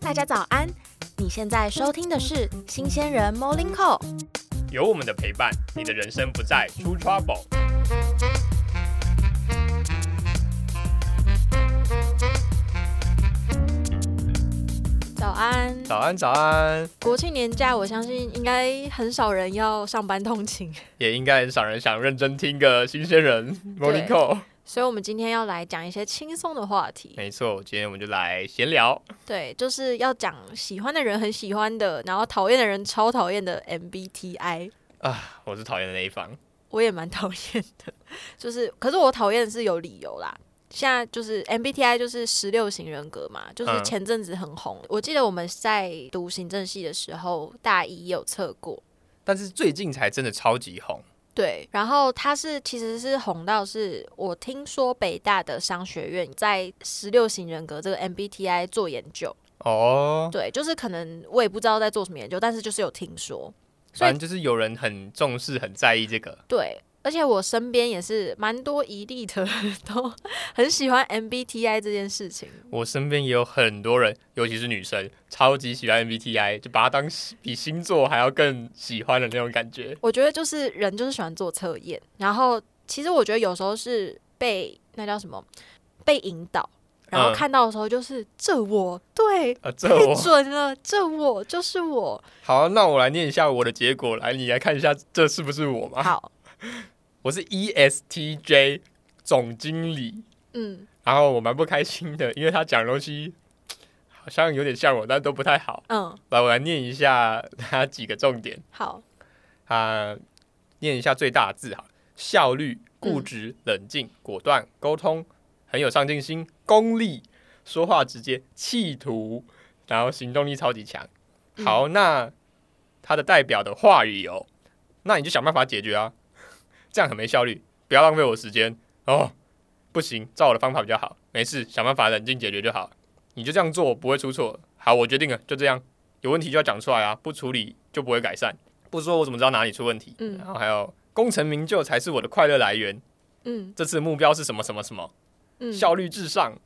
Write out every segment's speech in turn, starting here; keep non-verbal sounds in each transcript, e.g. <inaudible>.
大家早安！你现在收听的是新鲜人 Morning Call。有我们的陪伴，你的人生不再出 trouble。早安！早安，早安！国庆年假，我相信应该很少人要上班通勤，也应该很少人想认真听个新鲜人 Morning Call。所以我们今天要来讲一些轻松的话题。没错，今天我们就来闲聊。对，就是要讲喜欢的人很喜欢的，然后讨厌的人超讨厌的 MBTI。啊，我是讨厌的那一方。我也蛮讨厌的，<laughs> 就是，可是我讨厌是有理由啦。现在就是 MBTI 就是十六型人格嘛，就是嗯前阵子很红。我记得我们在读行政系的时候，大一也有测过。但是最近才真的超级红。对，然后它是其实是红到是我听说北大的商学院在十六型人格这个 MBTI 做研究，哦，对，就是可能我也不知道在做什么研究，但是就是有听说，所以反正就是有人很重视、很在意这个。对，而且我身边也是蛮多一例的 <laughs> 都很喜欢 MBTI 这件事情。我身边也有很多人，尤其是女生，超级喜欢 MBTI，就把它当比星座还要更喜欢的那种感觉。我觉得就是人就是喜欢做测验，然后其实我觉得有时候是被那叫什么被引导，然后嗯看到的时候就是、这我对。啊，这太我准了，这我就是我。好，那我来念一下我的结果，来，你来看一下这是不是我吗？好，<laughs> 我是 E ESTJ 总经理，嗯，然后我蛮不开心的，因为他讲的东西 <tsk> 好像有点像我，但都不太好。嗯，来，我来念一下他几个重点。好，啊，念一下最大的字哈：效率、固执、冷静、果断、沟通，很有上进心、功利、说话直接、企图，然后行动力超级强。嗯。好，那他的代表的话语有，那你就想办法解决啊，这样很没效率，不要浪费我时间哦。不行，照我的方法比较好，没事，想办法冷静解决就好。你就这样做，不会出错。好，我决定了，就这样。有问题就要讲出来啊，不处理就不会改善。不说我怎么知道哪里出问题？嗯然后还有功成名就才是我的快乐来源。嗯这次的目标是什么什么什么？嗯，效率至上。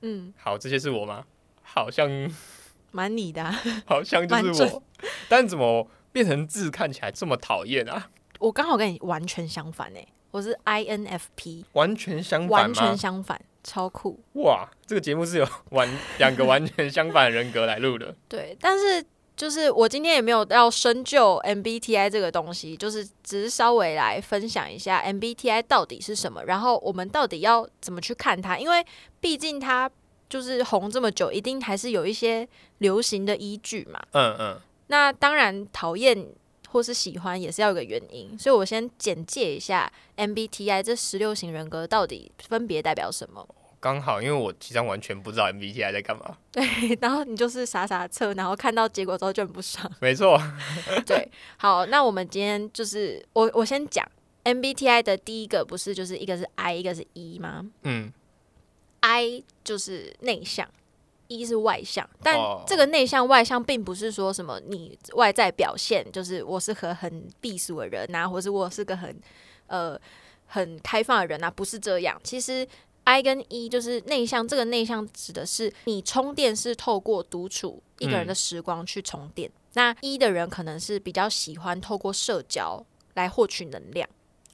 嗯，好，这些是我吗？好像 <laughs> 蛮你的啊、好像就是我，但怎么变成字看起来这么讨厌啊？我刚好跟你完全相反哎、我是 INFP，完全相反完全？相反，超酷。哇，这个节目是有 <laughs> 完两个完全相反的人格来录的。<laughs> 对，但是就是我今天也没有要深究 MBTI 这个东西，就是只是稍微来分享一下 MBTI 到底是什么，然后我们到底要怎么去看它，因为毕竟它就是红这么久，一定还是有一些流行的依据嘛。嗯嗯，那当然，讨厌或是喜欢也是要有个原因，所以我先简介一下 MBTI 这十六型人格到底分别代表什么。刚好，因为我其实完全不知道 MBTI 在干嘛。<laughs> 对，然后你就是傻傻测，然后看到结果之后就很不爽。<laughs> 没错，<laughs> 对，好，那我们今天就是我我先讲 MBTI 的第一个，不是就是一个是 I，一个是 E 吗嗯，？I 就是内向，E 是外向，但哦这个内向外向并不是说什么你外在表现就是我是个很避俗的人啊，或是我是个很呃很开放的人啊，不是这样。其实 I 跟 E 就是内向，这个内向指的是你充电是透过独处一个人的时光去充电。那 E 的人可能是比较喜欢透过社交来获取能量。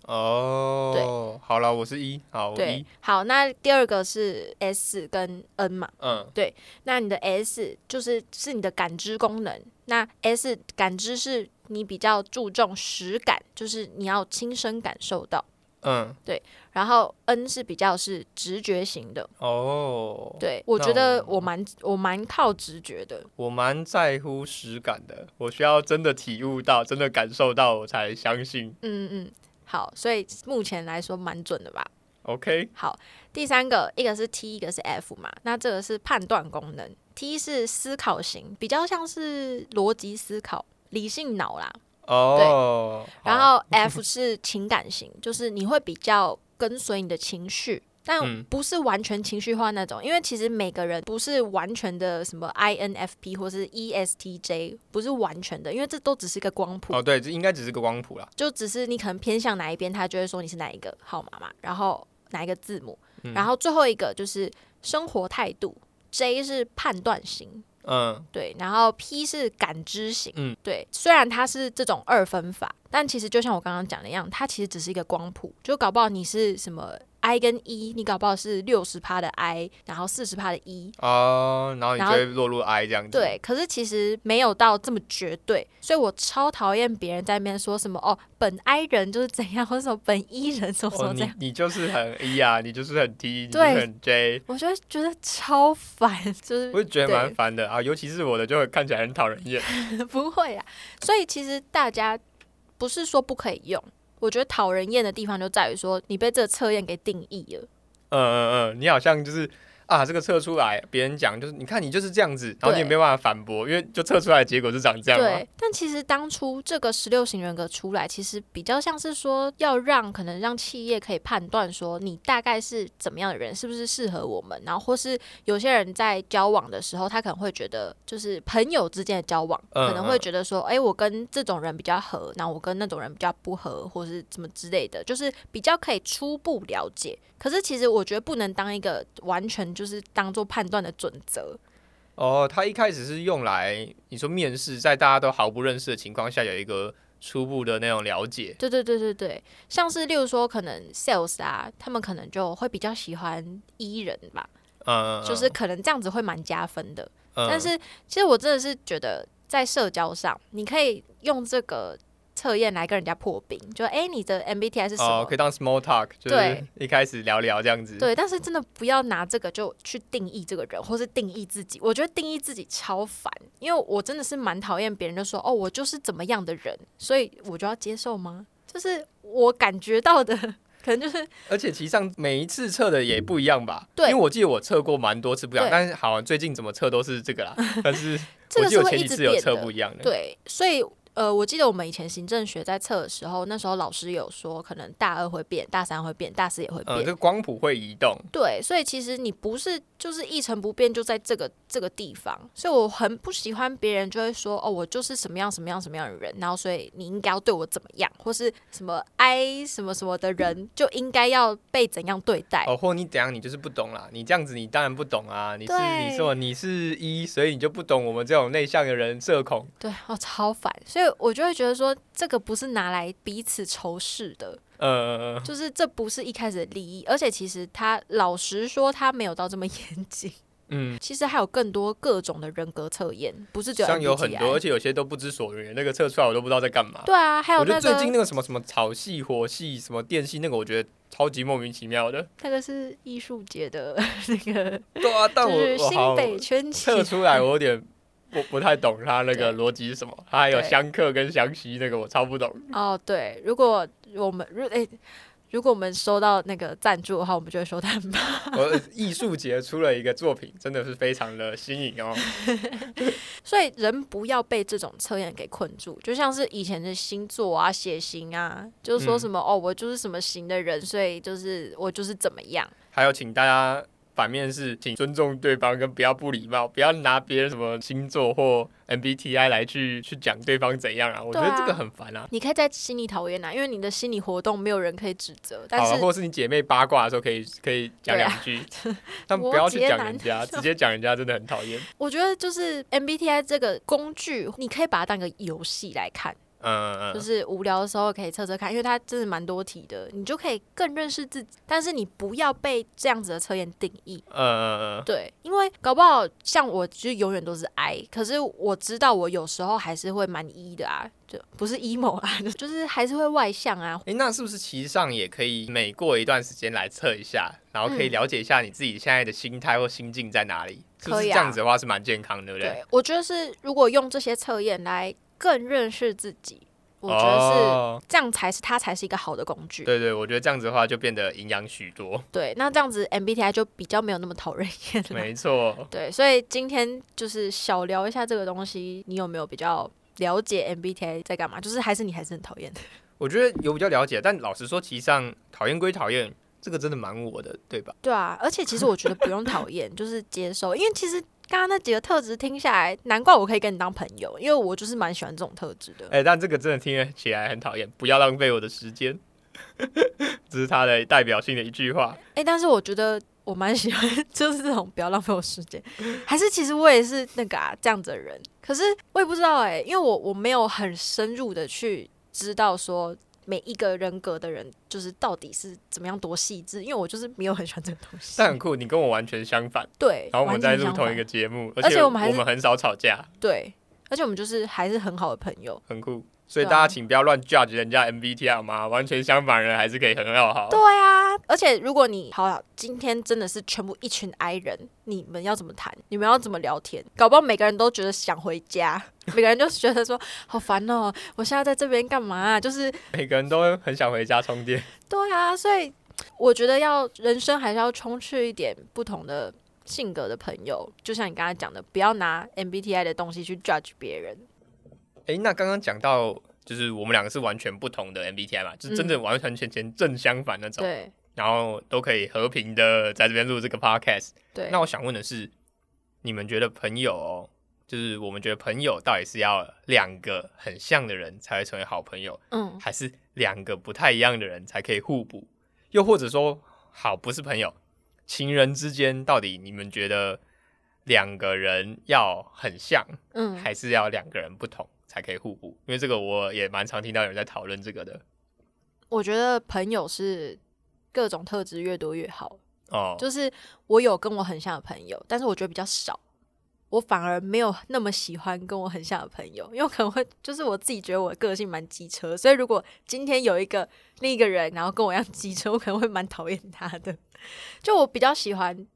哦，好了，我是一，好，我对一，，好，那第二个是 S 跟 N 嘛？嗯，对那你的 S 就是是你的感知功能，那 S 感知是你比较注重实感，就是你要亲身感受到。嗯，对然后 N 是比较是直觉型的，哦，，对我觉得我我蛮我蛮靠直觉的，我蛮在乎实感的，我需要真的体悟到，真的感受到，我才相信。嗯嗯，好，所以目前来说蛮准的吧。OK，好，第三个一个是 T，一个是 F 嘛，那这个是判断功能，T 是思考型，比较像是逻辑思考、理性脑啦，哦，然后 F 是情感型，就是你会比较跟随你的情绪，但嗯。不是完全情绪化那种，因为其实每个人不是完全的什么 INFP 或是 E ESTJ，不是完全的，因为这都只是一个光谱，哦，对，这应该只是个光谱啦。就只是你可能偏向哪一边，他就会说你是哪一个号码嘛，然后哪一个字母，嗯。然后最后一个就是生活态度，J 是判断型，嗯，对，然后 P 是感知型，嗯。对，虽然它是这种二分法，但其实就像我刚刚讲的一样，它其实只是一个光谱，就搞不好你是什么 I 跟 E，你搞不好是六十趴的 I，然后四十趴的 E，哦，然后你就会落入 I 这样子。对，可是其实没有到这么绝对，所以我超讨厌别人在那边说什么哦，本 I 人就是怎样，或者什么本 E 人什么什么这样，你就是很 E 啊，你就是很 T，你就是很 J，我就会觉得超烦，就是我就觉得蛮烦的啊，尤其是我的就会看起来很讨人厌。<laughs> 不会啊，所以其实大家不是说不可以用，我觉得讨人厌的地方就在于说你被这个测验给定义了。嗯嗯嗯，你好像就是啊，这个测出来，别人讲就是你看你就是这样子，然后你也没有办法反驳，因为就测出来的结果是长这样嘛。对，但其实当初这个十六型人格出来，其实比较像是说要让可能让企业可以判断说你大概是怎么样的人，是不是适合我们，然后或是有些人在交往的时候，他可能会觉得就是朋友之间的交往，嗯可能会觉得说，哎、我跟这种人比较合，然后我跟那种人比较不合，或是怎么之类的，就是比较可以初步了解。可是其实我觉得不能当一个完全就是当做判断的准则。哦，他一开始是用来你说面试，在大家都毫不认识的情况下，有一个初步的那种了解。对对对对对，像是例如说，可能 sales 啊，他们可能就会比较喜欢 E 人吧，嗯，就是可能这样子会蛮加分的。嗯，但是其实我真的是觉得，在社交上，你可以用这个测验来跟人家破冰，就哎、诶你的 MBTI 是什么？哦，可以当 small talk，就是一开始聊聊这样子。对，但是真的不要拿这个就去定义这个人，或是定义自己。我觉得定义自己超烦，因为我真的是蛮讨厌别人就说哦，我就是怎么样的人，所以我就要接受吗？就是我感觉到的，可能就是而且其实上每一次测的也不一样吧？对因为我记得我测过蛮多次不一样，但是好像最近怎么测都是这个啦。但是 <laughs> 我记得我前几次有测。不一样的。对，所以呃，我记得我们以前行政学在测的时候，那时候老师有说，可能大二会变，大三会变，大四也会嗯，变。这个光谱会移动。对，所以其实你不是就是一成不变，就在这个这个地方。所以我很不喜欢别人就会说哦，我就是什么样什么样什么样的人，然后所以你应该要对我怎么样，或是什么 I 什么什么的人就应该要被怎样对待。哦，或你怎样，你就是不懂啦。你这样子，你当然不懂啊。你是对你说你是一，所以你就不懂我们这种内向的人社恐。对，哦，超烦。所以我就会觉得说，这个不是拿来彼此仇视的。呃，就是这不是一开始的利益，而且其实他老实说，他没有到这么严谨。嗯，其实还有更多各种的人格测验，不是只有像有很多，而且有些都不知所云。那个测出来我都不知道在干嘛。对啊，还有我觉那个得最近那个什么什么草系、火系、什么电系，那个我觉得超级莫名其妙的。那个是艺术节的那个，对啊，但我就是新北圈起测出来，我有点不不太懂他那个逻辑是什么。他还有相克跟相吸，那个我超不懂。哦，对，如果我们如诶、如果我们收到那个赞助的话，我们就会收他们。我艺术节出了一个作品，真的是非常的新颖哦。<laughs> 所以人不要被这种测验给困住，就像是以前的星座啊、血型啊，就是说嗯什么、哦，我就是什么型的人，所以就是我就是怎么样。还有，请大家反面是，请尊重对方，跟不要不礼貌，不要拿别人什么星座或 MBTI 来去去讲对方怎样啊。我觉得这个很烦啊。你可以在心里讨厌啊，因为你的心理活动没有人可以指责，但好或是你姐妹八卦的时候，可以可以讲两句，<laughs> 但不要去讲人家，直接讲人家真的很讨厌。我觉得就是 MBTI 这个工具，你可以把它当个游戏来看，嗯嗯嗯，就是无聊的时候可以测测看，因为它真的蛮多题的，你就可以更认识自己。但是你不要被这样子的测验定义，嗯嗯嗯，对，因为搞不好像我就永远都是 I，可是我知道我有时候还是会蛮 E 的啊，就不是 emo 啊，<laughs> 就是还是会外向啊。诶，那是不是其实上也可以每过一段时间来测一下，然后可以嗯了解一下你自己现在的心态或心境在哪里？是不是可以啊这样子的话是蛮健康的，对不对？对，我觉得是如果用这些测验来更认识自己，我觉得哦是这样才是它才是一个好的工具。对对，我觉得这样子的话就变得营养许多。对，那这样子 MBTI 就比较没有那么讨人厌了。没错，<laughs> 对，所以今天就是小聊一下这个东西，你有没有比较了解 MBTI 在干嘛？就是还是你还是很讨厌的。<laughs> 我觉得有比较了解，但老实说，其实上讨厌归讨厌，这个真的蛮我的，对吧？对啊，而且其实我觉得不用讨厌，<laughs> 就是接受，因为其实刚刚那几个特质听下来，难怪我可以跟你当朋友，因为我就是蛮喜欢这种特质的。哎、但这个真的听起来很讨厌，不要浪费我的时间，<laughs> 这是他的代表性的一句话。哎、但是我觉得我蛮喜欢，<laughs> 就是这种不要浪费我时间。还是其实我也是那个啊这样子的人，可是我也不知道哎、因为我我没有很深入的去知道说每一个人格的人就是到底是怎么样多细致，因为我就是没有很喜欢这个东西。但很酷，你跟我完全相反。对，然后我们完在录同一个节目，而且且我们我们很少吵架，对，而且我们就是还是很好的朋友。很酷。所以大家请不要乱 judge 人家 MBTI 好吗？完全相反的人还是可以很要好。对啊，而且如果你好，今天真的是全部一群 I 人，你们要怎么谈？你们要怎么聊天？搞不好每个人都觉得想回家，<laughs> 每个人就觉得说好烦哦，我现在在这边干嘛、啊？就是每个人都很想回家充电。对啊，所以我觉得要人生还是要充斥一点不同的性格的朋友，就像你刚才讲的，不要拿 MBTI 的东西去 judge 别人。诶，那刚刚讲到，就是我们两个是完全不同的 MBTI 嘛，就是真的完完全全正相反那种，嗯对然后都可以和平的在这边录这个 podcast。对，那我想问的是，你们觉得朋友哦，就是我们觉得朋友到底是要两个很像的人才会成为好朋友，嗯还是两个不太一样的人才可以互补？又或者说，好不是朋友，情人之间到底你们觉得两个人要很像，嗯，还是要两个人不同才可以互补？因为这个我也蛮常听到有人在讨论这个的我觉得朋友是各种特质越多越好。哦。就是我有跟我很像的朋友，但是我觉得比较少。我反而没有那么喜欢跟我很像的朋友，因为可能会就是我自己觉得我的个性蛮机车，所以如果今天有一个另一个人，然后跟我一样机车，我可能会蛮讨厌他的。就我比较喜欢，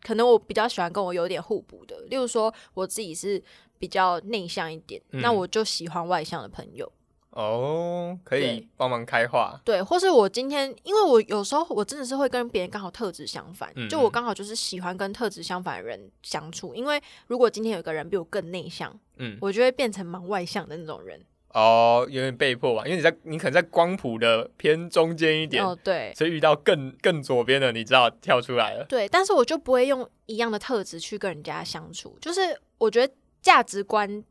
可能我比较喜欢跟我有点互补的，例如说我自己是比较内向一点，嗯那我就喜欢外向的朋友。哦，可以帮忙开化，对，或是我今天，因为我有时候我真的是会跟别人刚好特质相反，嗯就我刚好就是喜欢跟特质相反的人相处。因为如果今天有一个人比我更内向，嗯，我就会变成蛮外向的那种人。哦，有点被迫吧，因为你在你可能在光谱的偏中间一点，哦，对所以遇到更更左边的，你知道跳出来了。对，但是我就不会用一样的特质去跟人家相处。就是我觉得价值观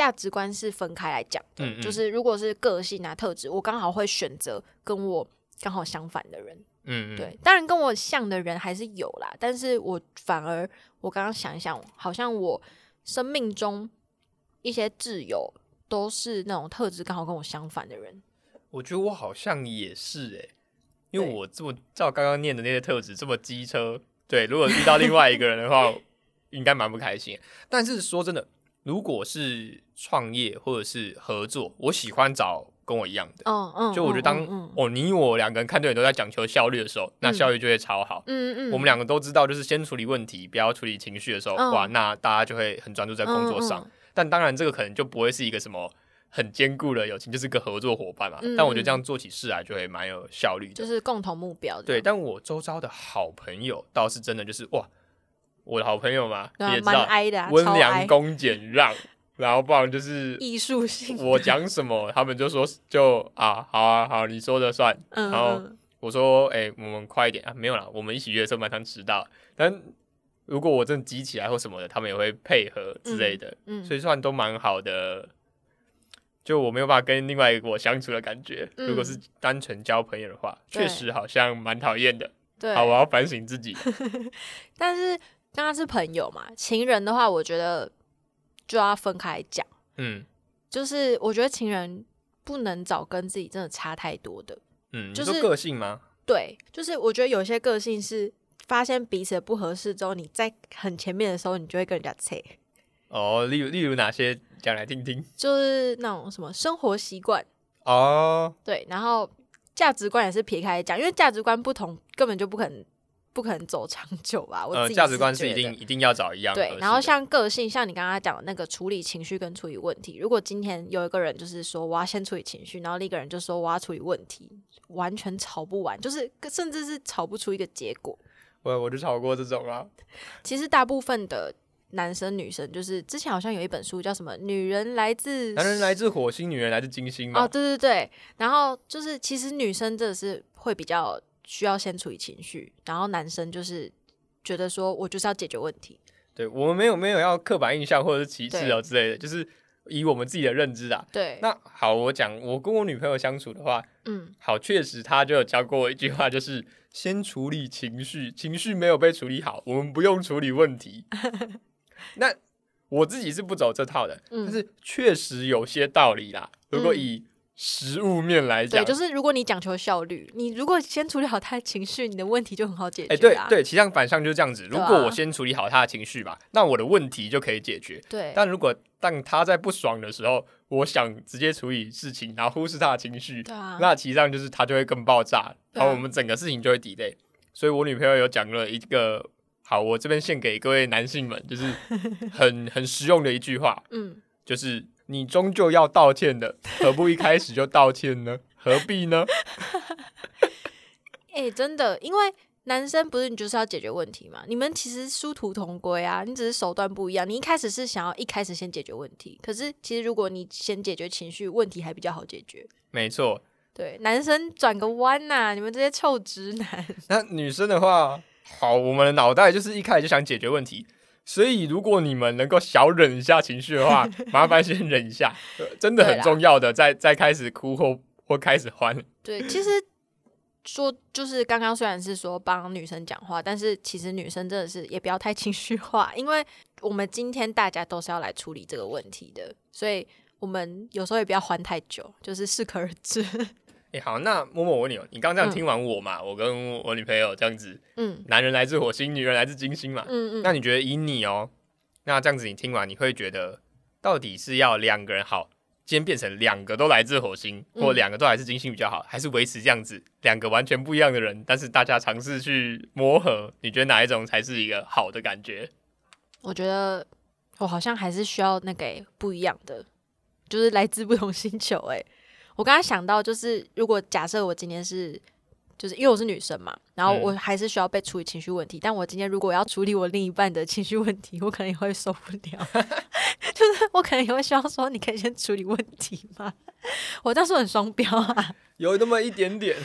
价值观是分开来讲的，嗯嗯就是如果是个性啊特质，我刚好会选择跟我刚好相反的人。嗯，嗯，对，当然跟我像的人还是有啦，但是我反而我刚刚想一想，好像我生命中一些挚友都是那种特质刚好跟我相反的人。我觉得我好像也是诶、因为我这么照刚刚念的那些特质这么机车，对，如果遇到另外一个人的话，<laughs> 应该蛮不开心。但是说真的，如果是创业或者是合作，我喜欢找跟我一样的。嗯嗯，就我觉得当哦你我两个人看对眼都在讲求效率的时候，那嗯效率就会超好。嗯嗯，我们两个都知道，就是先处理问题，不要处理情绪的时候，嗯哇，那大家就会很专注在工作上。但当然，这个可能就不会是一个什么很坚固的友情，就是个合作伙伴嘛。嗯但我觉得这样做起事来就会蛮有效率的。就是共同目标对，但我周遭的好朋友倒是真的就是哇，我的好朋友嘛，也知道，温良恭俭让，然后不然就是艺术性，我讲什么，他们就说就啊，好啊，好，你说的算。嗯然后嗯我说，哎、我们快一点啊，没有啦，我们一起约的时候蛮常迟到，但如果我真的急起来或什么的，他们也会配合之类的，嗯，所以算都蛮好的。就我没有办法跟另外一个我相处的感觉，嗯如果是单纯交朋友的话，确实好像蛮讨厌的。对，好，我要反省自己。<laughs> 但是刚刚是朋友嘛，情人的话，我觉得就要分开来讲。嗯就是我觉得情人不能找跟自己真的差太多的。嗯，就是个性吗？对，就是我觉得有些个性是发现彼此的不合适之后，你在很前面的时候，你就会跟人家切，哦，例如例如哪些讲来听听？就是那种什么生活习惯，哦，对，然后价值观也是撇开来讲，因为价值观不同，根本就不可能不可能走长久吧。我呃，自己价值观是一定一定要找一样的对，然后像个性，像你刚刚讲的那个处理情绪跟处理问题，如果今天有一个人就是说我要先处理情绪，然后另一个人就说我要处理问题，完全吵不完，就是甚至是吵不出一个结果。我我就吵过这种啊。其实大部分的男生女生，就是之前好像有一本书叫什么《女人来自男人来自火星，女人来自金星嘛。哦，对对对，然后就是其实女生真的是会比较需要先处理情绪，然后男生就是觉得说我就是要解决问题。对我们没有没有要刻板印象或者是歧视哦之类的，就是以我们自己的认知啊。对，那好，我讲我跟我女朋友相处的话，嗯，好，确实她就有教过我一句话，就是先处理情绪，情绪没有被处理好，我们不用处理问题。<laughs> 那我自己是不走这套的，嗯但是确实有些道理啦。如果嗯以实物面来讲，对，就是如果你讲求效率，你如果先处理好他的情绪，你的问题就很好解决哎、对啦对，其实上反向就是这样子。如果我先处理好他的情绪吧，那我的问题就可以解决。对但如果当他在不爽的时候，我想直接处理事情，然后忽视他的情绪，那其实上就是他就会更爆炸，然后我们整个事情就会 delay。所以我女朋友有讲了一个，好，我这边献给各位男性们，就是 <laughs> 很很实用的一句话，嗯，就是你终究要道歉的，何不一开始就道歉呢？<laughs> 何必呢？<laughs> 哎、真的，因为男生不是你就是要解决问题嘛？你们其实殊途同归啊，你只是手段不一样。你一开始是想要一开始先解决问题，可是其实如果你先解决情绪，问题还比较好解决。没错，对，男生转个弯呐、你们这些臭直男。那女生的话，好，我们的脑袋就是一开始就想解决问题，所以如果你们能够小忍一下情绪的话，<laughs> 麻烦先忍一下，呃真的很重要的，再再开始哭或或开始欢。对，其实说就是刚刚虽然是说帮女生讲话，但是其实女生真的是也不要太情绪化，因为我们今天大家都是要来处理这个问题的，所以我们有时候也不要欢太久，就是适可而止。哎、好，那默默我问你哦，你刚刚这样听完我嘛，我跟我女朋友这样子，嗯男人来自火星，女人来自金星嘛，嗯嗯，那你觉得以你哦，那这样子你听完你会觉得到底是要两个人好，今天变成两个都来自火星，或嗯两个都来自金星比较好，还是维持这样子两个完全不一样的人，但是大家尝试去磨合，你觉得哪一种才是一个好的感觉？我觉得我好像还是需要那个欸不一样的，就是来自不同星球。哎，我刚刚想到，就是如果假设我今天是。就是因为我是女生嘛，然后嗯我还是需要被处理情绪问题。但我今天如果要处理我另一半的情绪问题，我可能也会受不了。<laughs> 就是我可能也会希望说，你可以先处理问题吗？<laughs> 我当时很双标啊，<laughs> 有那么一点点，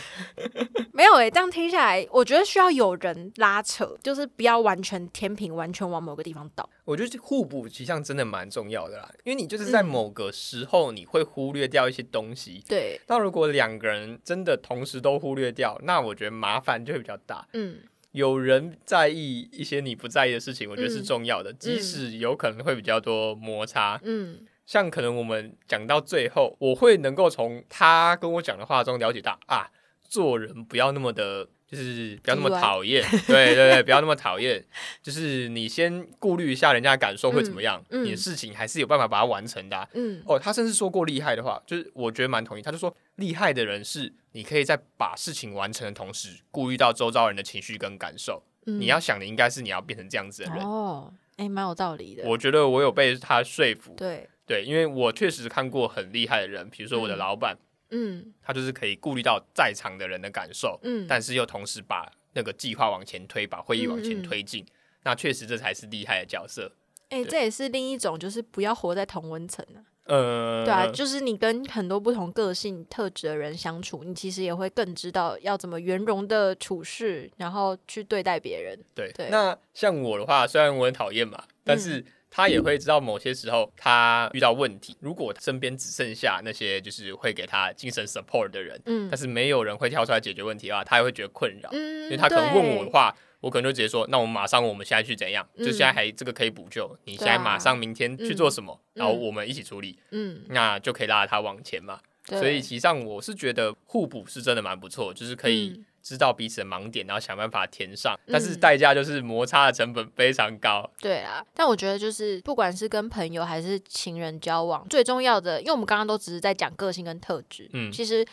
没有诶、这样听下来，我觉得需要有人拉扯，就是不要完全天平完全往某个地方倒。我觉得互补其实上真的蛮重要的啦，因为你就是在嗯某个时候你会忽略掉一些东西。对，那如果两个人真的同时都忽略掉，那我觉得麻烦就会比较大。嗯，有人在意一些你不在意的事情，我觉得是嗯重要的，即使有可能会比较多摩擦。嗯，像可能我们讲到最后，我会能够从他跟我讲的话中了解到啊，做人不要那么的，就是不要那么讨厌，<laughs> 对对对，不要那么讨厌，就是你先顾虑一下人家的感受会怎么样，嗯嗯。你的事情还是有办法把它完成的啊、嗯，哦，他甚至说过厉害的话，就是我觉得蛮同意。他就说，厉害的人是你可以在把事情完成的同时，顾虑到周遭人的情绪跟感受。嗯。你要想的应该是你要变成这样子的人。哦，哎、蛮有道理的。我觉得我有被他说服，对，对，因为我确实看过很厉害的人，比如说我的嗯。老板，嗯他就是可以顾虑到在场的人的感受，嗯，但是又同时把那个计划往前推，把会议往前嗯嗯推进。那确实这才是厉害的角色。哎、对这也是另一种，就是不要活在同温层啊。呃，对啊，就是你跟很多不同个性特质的人相处，你其实也会更知道要怎么圆融的处事，然后去对待别人。对，对那像我的话，虽然我很讨厌嘛，但是他也会知道某些时候他遇到问题，如果身边只剩下那些就是会给他精神 support 的人，嗯但是没有人会跳出来解决问题的话，他也会觉得困扰。嗯，因为他可能问我的对，话，我可能就直接说，那我们马上我们现在去怎样？就嗯现在还这个可以补救，你现在马上明天去做什么，嗯然后我们一起处理，嗯，那就可以拉着他往前嘛。对所以其实上我是觉得互补是真的蛮不错，就是可以嗯知道彼此的盲点，然后想办法填上，嗯但是代价就是摩擦的成本非常高。对啊，但我觉得就是不管是跟朋友还是情人交往，最重要的，因为我们刚刚都只是在讲个性跟特质，嗯其实，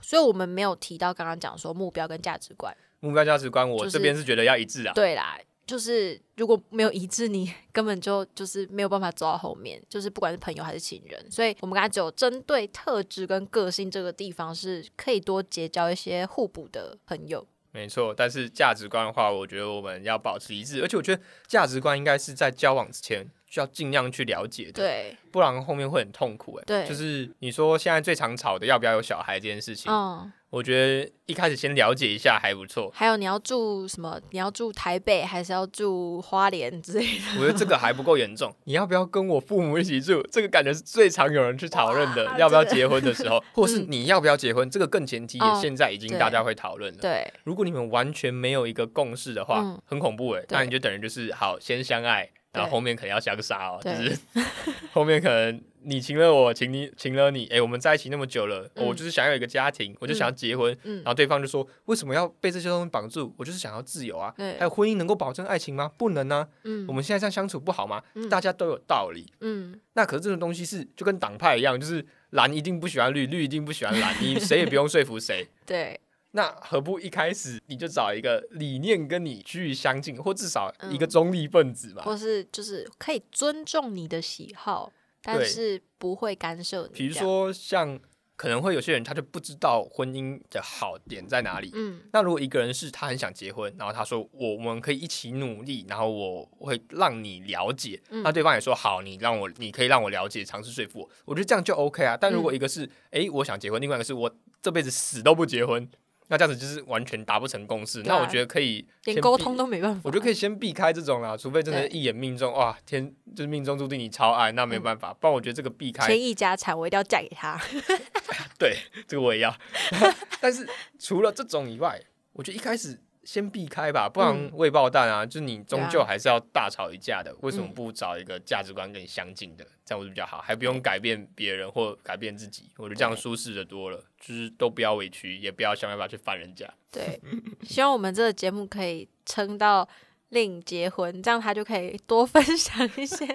所以我们没有提到刚刚讲说目标跟价值观。目标价值观，我这边是觉得要一致啊。对啦，就是如果没有一致，你 <laughs> 根本就就是没有办法走到后面，就是不管是朋友还是情人，所以我们刚才只有针对特质跟个性这个地方，是可以多结交一些互补的朋友。没错，但是价值观的话，我觉得我们要保持一致，而且我觉得价值观应该是在交往之前要尽量去了解的，对，不然后面会很痛苦。哎，对就是你说现在最常吵的要不要有小孩这件事情，嗯，我觉得一开始先了解一下还不错。还有你要住什么？你要住台北还是要住花莲之类的？我觉得这个还不够严重。<laughs> 你要不要跟我父母一起住？这个感觉是最常有人去讨论的。要不要结婚的时候，或是你要不要结婚，这个更前提现在已经大家会讨论了。对，如果你们完全没有一个共识的话，嗯很恐怖哎。对那你就等于就是好先相爱，然后对后面可能要相杀哦，就是 <laughs> 后面可能你请了我，请你请了你，哎、我们在一起那么久了，嗯我就是想要有一个家庭，我就想要结婚，嗯然，后对方就说为什么要被这些东西绑住？我就是想要自由啊。对还有婚姻能够保证爱情吗？不能啊。嗯我们现在这样相处不好吗？嗯大家都有道理。嗯，那可是这种东西是就跟党派一样，就是蓝一定不喜欢绿，绿一定不喜欢蓝，你谁也不用说服谁。<laughs> 对，那何不一开始你就找一个理念跟你趋于相近，或至少一个嗯中立分子嘛？或是就是可以尊重你的喜好，但是不会干涉你。比如，说像可能会有些人他就不知道婚姻的好点在哪里。嗯那如果一个人是他很想结婚，然后他说我我们可以一起努力，然后我会让你了解，嗯那对方也说好，你让我你可以让我了解，尝试说服我，我觉得这样就 OK 啊。但如果嗯一个是诶我想结婚，另外一个是我这辈子死都不结婚，那这样子就是完全达不成共识。啊那我觉得可以连沟通都没办法。我觉得可以先避开这种啦，除非真的一眼命中，哇，天就是命中注定你超爱，那没有办法。不然我觉得这个避开，千亿家产，我一定要嫁给他。<laughs> 对，这个我也要。<laughs> 但是除了这种以外，我觉得一开始先避开吧，不然嗯未爆弹啊，就你终究还是要大吵一架的。为什么嗯不找一个价值观跟你相近的，这样会比较好，还不用改变别人或改变自己？我觉得这样舒适的多了，就是都不要委屈，也不要想办法去烦人家。对，<laughs> 希望我们这个节目可以撑到令结婚，这样他就可以多分享一些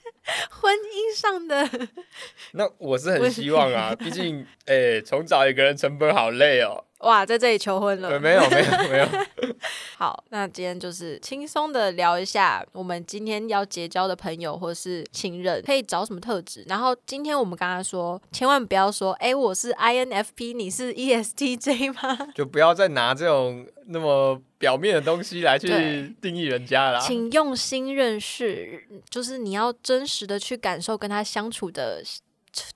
<laughs> 婚姻上的。那我是很希望啊，毕竟，诶、重找一个人成本好累哦。哇，在这里求婚对，了。没有，没有，<laughs> 没有。好，那今天就是轻松的聊一下，我们今天要结交的朋友或是情人可以找什么特质。然后今天我们刚刚说，千万不要说，哎、我是 INFP，你是 E ESTJ 吗？<laughs> 就不要再拿这种那么表面的东西来去定义人家啦。请用心认识，就是你要真实的去感受跟他相处的，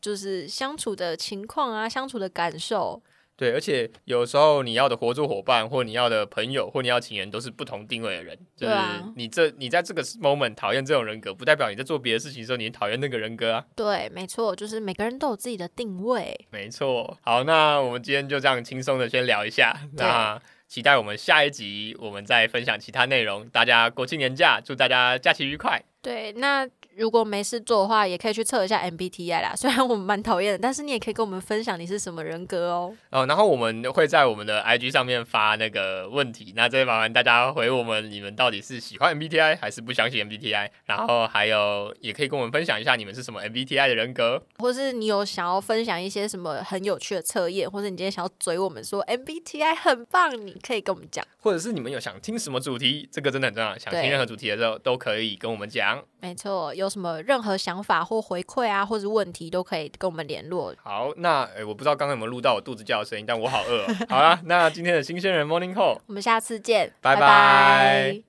就是相处的情况啊，相处的感受。对，而且有时候你要的合作伙伴，或你要的朋友，或你要情人，都是不同定位的人。就是你这你在这个 moment 讨厌这种人格，不代表你在做别的事情的时候你讨厌那个人格啊。对，没错，就是每个人都有自己的定位。没错。好，那我们今天就这样轻松的先聊一下。那期待我们下一集，我们再分享其他内容。大家国庆年假，祝大家假期愉快。对，那如果没事做的话，也可以去测一下 MBTI 啦。<laughs> 虽然我们蛮讨厌的，但是你也可以跟我们分享你是什么人格哦。哦，然后我们会在我们的 IG 上面发那个问题，那这边麻烦大家回我们，你们到底是喜欢 MBTI 还是不相信 MBTI？然后还有也可以跟我们分享一下你们是什么 MBTI 的人格。或是你有想要分享一些什么很有趣的测验，或者你今天想要嘴我们说 MBTI 很棒，你可以跟我们讲。或者是你们有想听什么主题，这个真的很重要。想听任何主题的时候，都可以跟我们讲。没错，有什么任何想法或回馈啊，或者问题都可以跟我们联络。好，那诶，我不知道刚刚有没有录到我肚子叫的声音，但我好饿、哦。好啦，那今天的新鲜人 Morning Call，我们下次见，拜拜拜